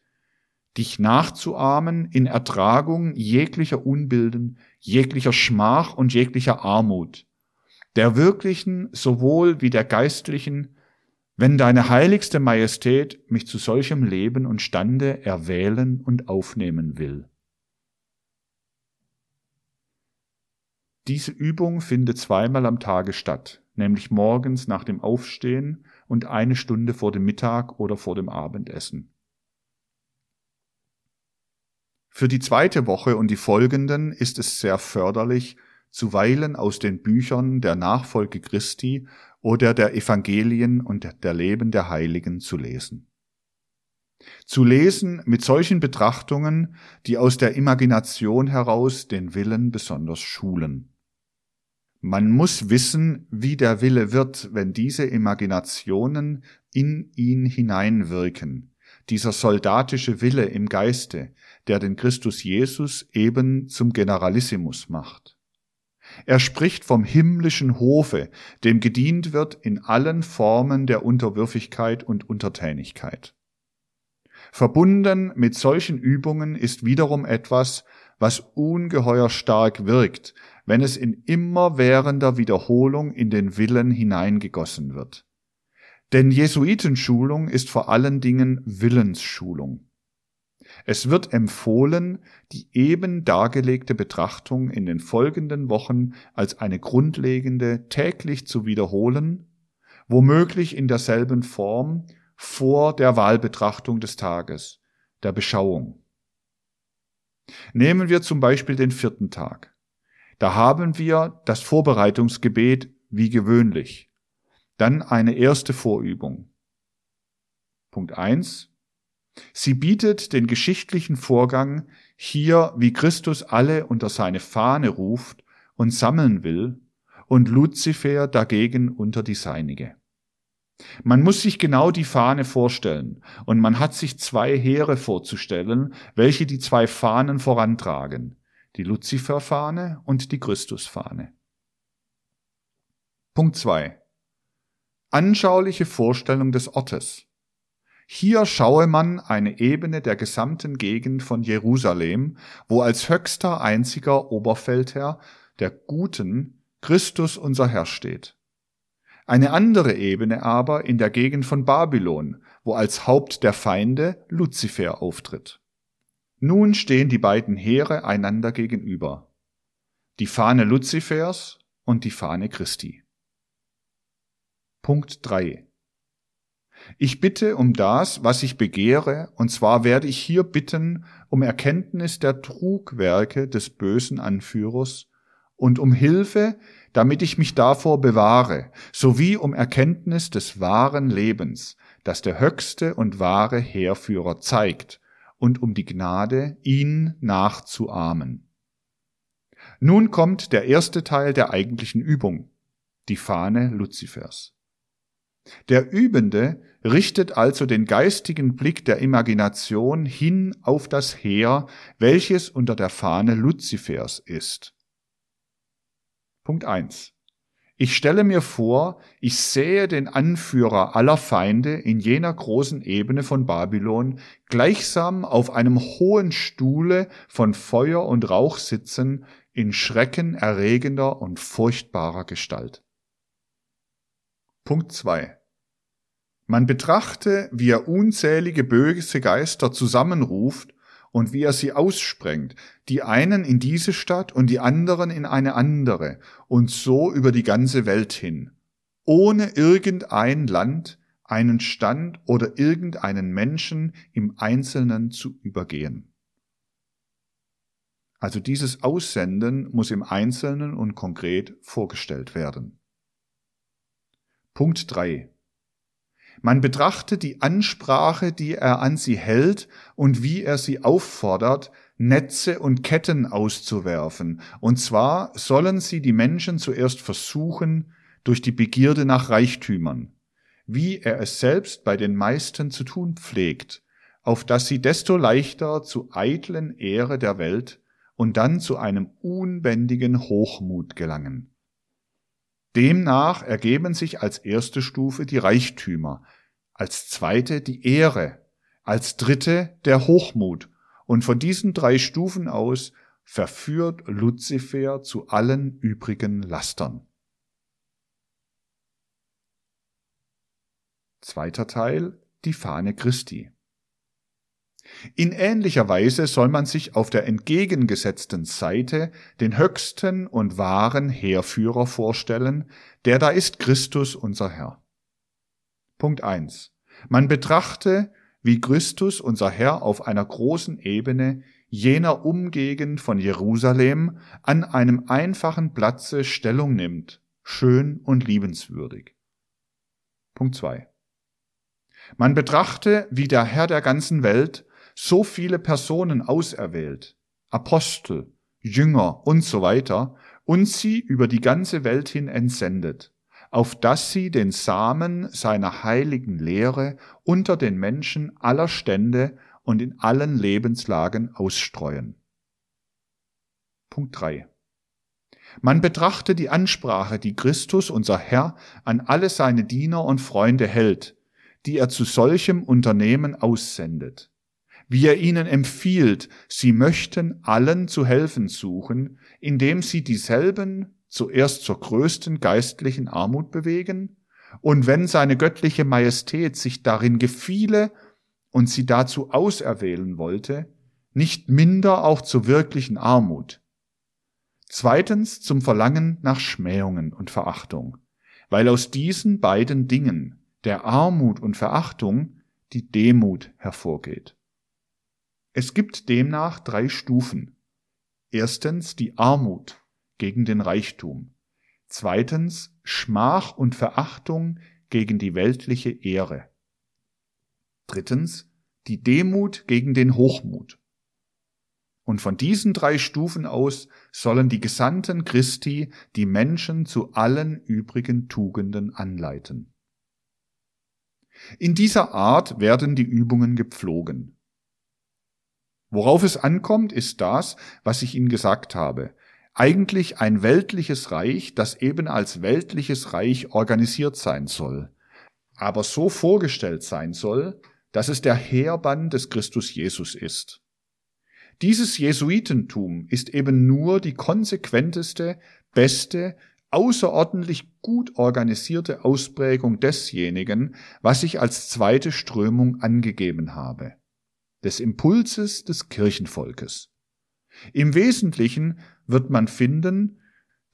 dich nachzuahmen in Ertragung jeglicher Unbilden, jeglicher Schmach und jeglicher Armut, der wirklichen sowohl wie der geistlichen, wenn deine heiligste Majestät mich zu solchem Leben und Stande erwählen und aufnehmen will. Diese Übung findet zweimal am Tage statt, nämlich morgens nach dem Aufstehen und eine Stunde vor dem Mittag oder vor dem Abendessen. Für die zweite Woche und die folgenden ist es sehr förderlich, zuweilen aus den Büchern der Nachfolge Christi oder der Evangelien und der Leben der Heiligen zu lesen. Zu lesen mit solchen Betrachtungen, die aus der Imagination heraus den Willen besonders schulen. Man muss wissen, wie der Wille wird, wenn diese Imaginationen in ihn hineinwirken, dieser soldatische Wille im Geiste, der den Christus Jesus eben zum Generalissimus macht. Er spricht vom himmlischen Hofe, dem gedient wird in allen Formen der Unterwürfigkeit und Untertänigkeit. Verbunden mit solchen Übungen ist wiederum etwas, was ungeheuer stark wirkt, wenn es in immerwährender Wiederholung in den Willen hineingegossen wird. Denn Jesuitenschulung ist vor allen Dingen Willensschulung. Es wird empfohlen, die eben dargelegte Betrachtung in den folgenden Wochen als eine grundlegende täglich zu wiederholen, womöglich in derselben Form vor der Wahlbetrachtung des Tages, der Beschauung. Nehmen wir zum Beispiel den vierten Tag. Da haben wir das Vorbereitungsgebet wie gewöhnlich. Dann eine erste Vorübung. Punkt eins. Sie bietet den geschichtlichen Vorgang hier, wie Christus alle unter seine Fahne ruft und sammeln will, und Luzifer dagegen unter die seinige. Man muss sich genau die Fahne vorstellen, und man hat sich zwei Heere vorzustellen, welche die zwei Fahnen vorantragen, die Luziferfahne und die Christusfahne. Punkt zwei: Anschauliche Vorstellung des Ortes. Hier schaue man eine Ebene der gesamten Gegend von Jerusalem, wo als höchster einziger Oberfeldherr der Guten Christus unser Herr steht. Eine andere Ebene aber in der Gegend von Babylon, wo als Haupt der Feinde Luzifer auftritt. Nun stehen die beiden Heere einander gegenüber. Die Fahne Luzifers und die Fahne Christi. Punkt 3. Ich bitte um das, was ich begehre, und zwar werde ich hier bitten um Erkenntnis der Trugwerke des bösen Anführers und um Hilfe, damit ich mich davor bewahre, sowie um Erkenntnis des wahren Lebens, das der höchste und wahre Heerführer zeigt, und um die Gnade, ihn nachzuahmen. Nun kommt der erste Teil der eigentlichen Übung, die Fahne Luzifers. Der Übende richtet also den geistigen Blick der Imagination hin auf das Heer, welches unter der Fahne Luzifers ist. Punkt 1. Ich stelle mir vor, ich sehe den Anführer aller Feinde in jener großen Ebene von Babylon gleichsam auf einem hohen Stuhle von Feuer und Rauch sitzen, in schreckenerregender und furchtbarer Gestalt. Punkt 2. Man betrachte, wie er unzählige böse Geister zusammenruft und wie er sie aussprengt, die einen in diese Stadt und die anderen in eine andere und so über die ganze Welt hin, ohne irgendein Land, einen Stand oder irgendeinen Menschen im Einzelnen zu übergehen. Also dieses Aussenden muss im Einzelnen und konkret vorgestellt werden. Punkt 3. Man betrachte die Ansprache, die er an sie hält und wie er sie auffordert, Netze und Ketten auszuwerfen. Und zwar sollen sie die Menschen zuerst versuchen durch die Begierde nach Reichtümern, wie er es selbst bei den meisten zu tun pflegt, auf dass sie desto leichter zu eitlen Ehre der Welt und dann zu einem unbändigen Hochmut gelangen. Demnach ergeben sich als erste Stufe die Reichtümer, als zweite die Ehre, als dritte der Hochmut, und von diesen drei Stufen aus verführt Luzifer zu allen übrigen Lastern. Zweiter Teil die Fahne Christi. In ähnlicher Weise soll man sich auf der entgegengesetzten Seite den höchsten und wahren Heerführer vorstellen, der da ist Christus unser Herr. Punkt eins: Man betrachte, wie Christus unser Herr auf einer großen Ebene jener Umgegend von Jerusalem an einem einfachen Platze Stellung nimmt, schön und liebenswürdig. Punkt zwei: Man betrachte, wie der Herr der ganzen Welt so viele Personen auserwählt, Apostel, Jünger und so weiter, und sie über die ganze Welt hin entsendet, auf dass sie den Samen seiner heiligen Lehre unter den Menschen aller Stände und in allen Lebenslagen ausstreuen. Punkt 3. Man betrachte die Ansprache, die Christus, unser Herr, an alle seine Diener und Freunde hält, die er zu solchem Unternehmen aussendet wie er ihnen empfiehlt, sie möchten allen zu helfen suchen, indem sie dieselben zuerst zur größten geistlichen Armut bewegen, und wenn seine göttliche Majestät sich darin gefiele, und sie dazu auserwählen wollte, nicht minder auch zur wirklichen Armut. Zweitens zum Verlangen nach Schmähungen und Verachtung, weil aus diesen beiden Dingen, der Armut und Verachtung, die Demut hervorgeht. Es gibt demnach drei Stufen. Erstens die Armut gegen den Reichtum. Zweitens Schmach und Verachtung gegen die weltliche Ehre. Drittens die Demut gegen den Hochmut. Und von diesen drei Stufen aus sollen die Gesandten Christi die Menschen zu allen übrigen Tugenden anleiten. In dieser Art werden die Übungen gepflogen. Worauf es ankommt, ist das, was ich Ihnen gesagt habe. Eigentlich ein weltliches Reich, das eben als weltliches Reich organisiert sein soll, aber so vorgestellt sein soll, dass es der Heerbann des Christus Jesus ist. Dieses Jesuitentum ist eben nur die konsequenteste, beste, außerordentlich gut organisierte Ausprägung desjenigen, was ich als zweite Strömung angegeben habe des Impulses des Kirchenvolkes. Im Wesentlichen wird man finden,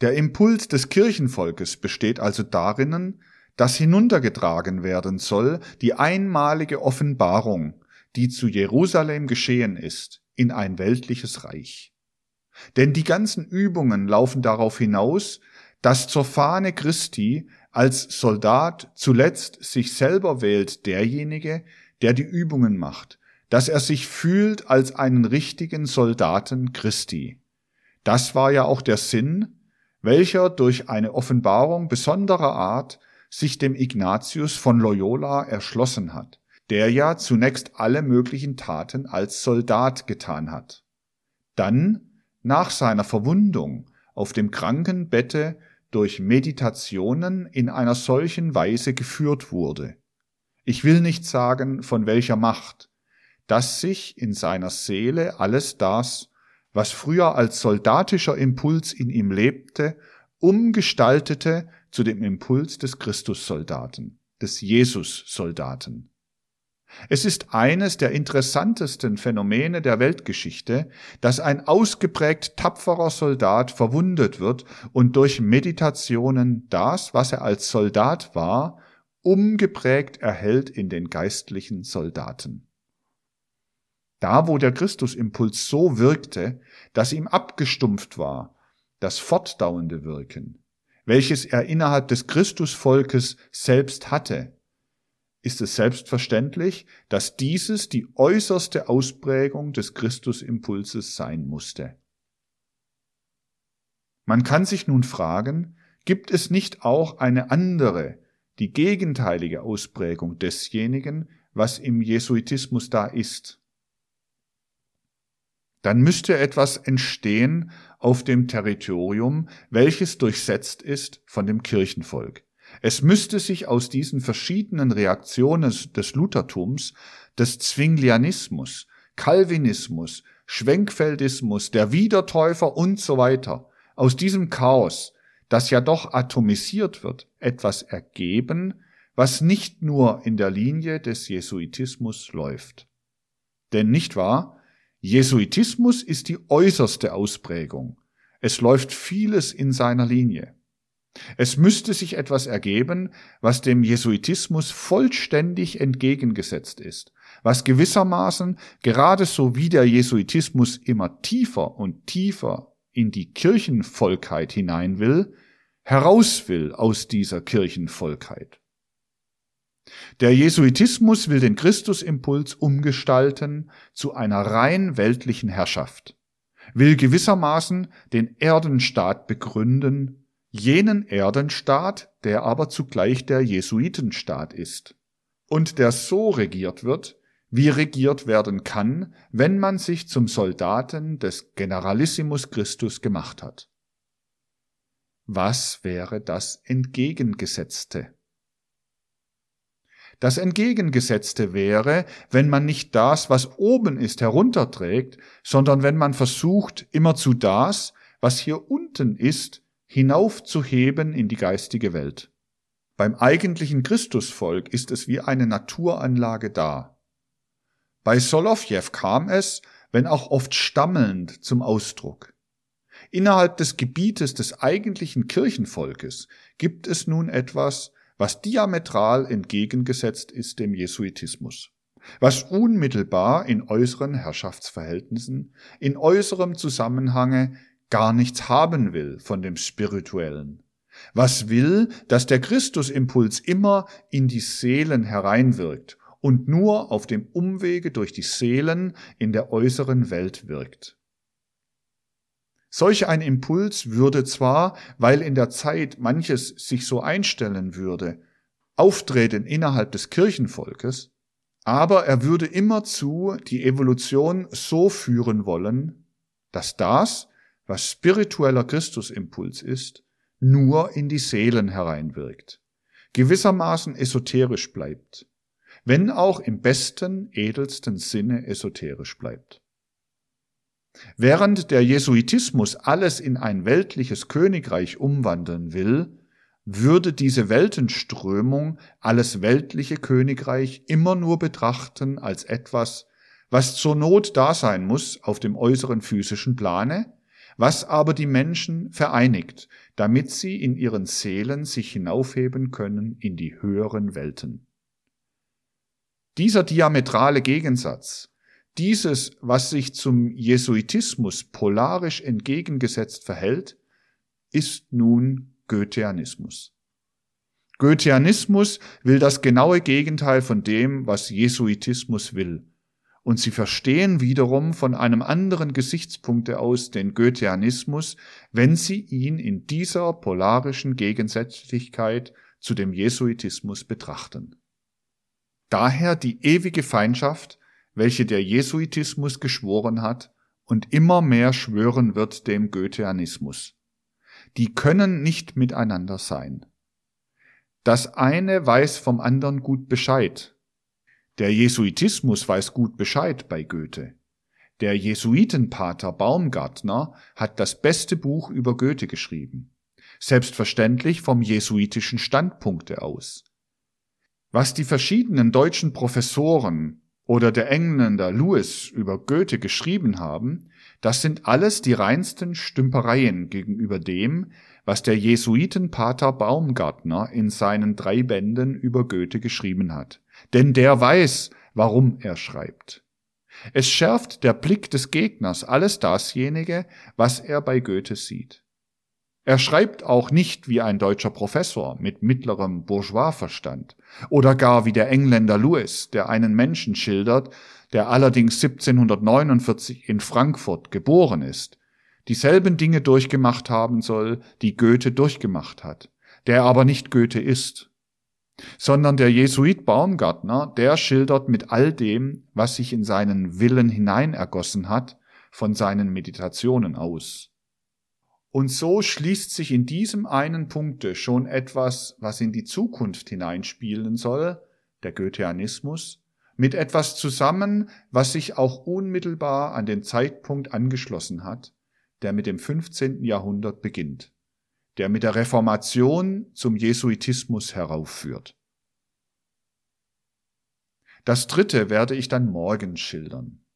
der Impuls des Kirchenvolkes besteht also darin, dass hinuntergetragen werden soll die einmalige Offenbarung, die zu Jerusalem geschehen ist, in ein weltliches Reich. Denn die ganzen Übungen laufen darauf hinaus, dass zur Fahne Christi als Soldat zuletzt sich selber wählt derjenige, der die Übungen macht, dass er sich fühlt als einen richtigen Soldaten Christi. Das war ja auch der Sinn, welcher durch eine Offenbarung besonderer Art sich dem Ignatius von Loyola erschlossen hat, der ja zunächst alle möglichen Taten als Soldat getan hat. Dann, nach seiner Verwundung, auf dem Krankenbette durch Meditationen in einer solchen Weise geführt wurde. Ich will nicht sagen, von welcher Macht, dass sich in seiner Seele alles das, was früher als soldatischer Impuls in ihm lebte, umgestaltete zu dem Impuls des Christussoldaten, des Jesus-Soldaten. Es ist eines der interessantesten Phänomene der Weltgeschichte, dass ein ausgeprägt tapferer Soldat verwundet wird und durch Meditationen das, was er als Soldat war, umgeprägt erhält in den geistlichen Soldaten. Da, wo der Christusimpuls so wirkte, dass ihm abgestumpft war, das fortdauernde Wirken, welches er innerhalb des Christusvolkes selbst hatte, ist es selbstverständlich, dass dieses die äußerste Ausprägung des Christusimpulses sein musste. Man kann sich nun fragen, gibt es nicht auch eine andere, die gegenteilige Ausprägung desjenigen, was im Jesuitismus da ist? Dann müsste etwas entstehen auf dem Territorium, welches durchsetzt ist von dem Kirchenvolk. Es müsste sich aus diesen verschiedenen Reaktionen des Luthertums, des Zwinglianismus, Calvinismus, Schwenkfeldismus, der Wiedertäufer und so weiter, aus diesem Chaos, das ja doch atomisiert wird, etwas ergeben, was nicht nur in der Linie des Jesuitismus läuft. Denn nicht wahr, Jesuitismus ist die äußerste Ausprägung. Es läuft vieles in seiner Linie. Es müsste sich etwas ergeben, was dem Jesuitismus vollständig entgegengesetzt ist, was gewissermaßen gerade so wie der Jesuitismus immer tiefer und tiefer in die Kirchenvolkheit hinein will, heraus will aus dieser Kirchenvolkheit. Der Jesuitismus will den Christusimpuls umgestalten zu einer rein weltlichen Herrschaft, will gewissermaßen den Erdenstaat begründen, jenen Erdenstaat, der aber zugleich der Jesuitenstaat ist, und der so regiert wird, wie regiert werden kann, wenn man sich zum Soldaten des Generalissimus Christus gemacht hat. Was wäre das Entgegengesetzte? Das Entgegengesetzte wäre, wenn man nicht das, was oben ist, herunterträgt, sondern wenn man versucht, immerzu das, was hier unten ist, hinaufzuheben in die geistige Welt. Beim eigentlichen Christusvolk ist es wie eine Naturanlage da. Bei Solowjew kam es, wenn auch oft stammelnd, zum Ausdruck. Innerhalb des Gebietes des eigentlichen Kirchenvolkes gibt es nun etwas, was diametral entgegengesetzt ist dem Jesuitismus, was unmittelbar in äußeren Herrschaftsverhältnissen, in äußerem Zusammenhange gar nichts haben will von dem Spirituellen, was will, dass der Christusimpuls immer in die Seelen hereinwirkt und nur auf dem Umwege durch die Seelen in der äußeren Welt wirkt. Solch ein Impuls würde zwar, weil in der Zeit manches sich so einstellen würde, auftreten innerhalb des Kirchenvolkes, aber er würde immerzu die Evolution so führen wollen, dass das, was spiritueller Christusimpuls ist, nur in die Seelen hereinwirkt, gewissermaßen esoterisch bleibt, wenn auch im besten, edelsten Sinne esoterisch bleibt. Während der Jesuitismus alles in ein weltliches Königreich umwandeln will, würde diese Weltenströmung alles weltliche Königreich immer nur betrachten als etwas, was zur Not da sein muss auf dem äußeren physischen Plane, was aber die Menschen vereinigt, damit sie in ihren Seelen sich hinaufheben können in die höheren Welten. Dieser diametrale Gegensatz, dieses, was sich zum Jesuitismus polarisch entgegengesetzt verhält, ist nun Goetheanismus. Goetheanismus will das genaue Gegenteil von dem, was Jesuitismus will. Und sie verstehen wiederum von einem anderen Gesichtspunkte aus den Goetheanismus, wenn sie ihn in dieser polarischen Gegensätzlichkeit zu dem Jesuitismus betrachten. Daher die ewige Feindschaft, welche der Jesuitismus geschworen hat und immer mehr schwören wird dem Goetheanismus. Die können nicht miteinander sein. Das eine weiß vom anderen gut Bescheid. Der Jesuitismus weiß gut Bescheid bei Goethe. Der Jesuitenpater Baumgartner hat das beste Buch über Goethe geschrieben. Selbstverständlich vom jesuitischen Standpunkte aus. Was die verschiedenen deutschen Professoren oder der Engländer Lewis über Goethe geschrieben haben, das sind alles die reinsten Stümpereien gegenüber dem, was der Jesuitenpater Baumgartner in seinen drei Bänden über Goethe geschrieben hat. Denn der weiß, warum er schreibt. Es schärft der Blick des Gegners alles dasjenige, was er bei Goethe sieht. Er schreibt auch nicht wie ein deutscher Professor mit mittlerem Bourgeoisverstand oder gar wie der Engländer Lewis, der einen Menschen schildert, der allerdings 1749 in Frankfurt geboren ist, dieselben Dinge durchgemacht haben soll, die Goethe durchgemacht hat, der aber nicht Goethe ist, sondern der Jesuit Baumgartner, der schildert mit all dem, was sich in seinen Willen hineinergossen hat, von seinen Meditationen aus. Und so schließt sich in diesem einen Punkte schon etwas, was in die Zukunft hineinspielen soll, der Goetheanismus, mit etwas zusammen, was sich auch unmittelbar an den Zeitpunkt angeschlossen hat, der mit dem 15. Jahrhundert beginnt, der mit der Reformation zum Jesuitismus heraufführt. Das dritte werde ich dann morgen schildern.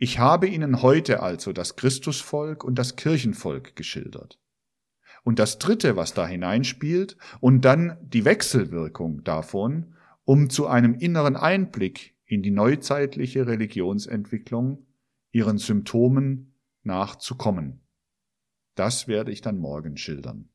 Ich habe Ihnen heute also das Christusvolk und das Kirchenvolk geschildert. Und das Dritte, was da hineinspielt, und dann die Wechselwirkung davon, um zu einem inneren Einblick in die neuzeitliche Religionsentwicklung, ihren Symptomen nachzukommen. Das werde ich dann morgen schildern.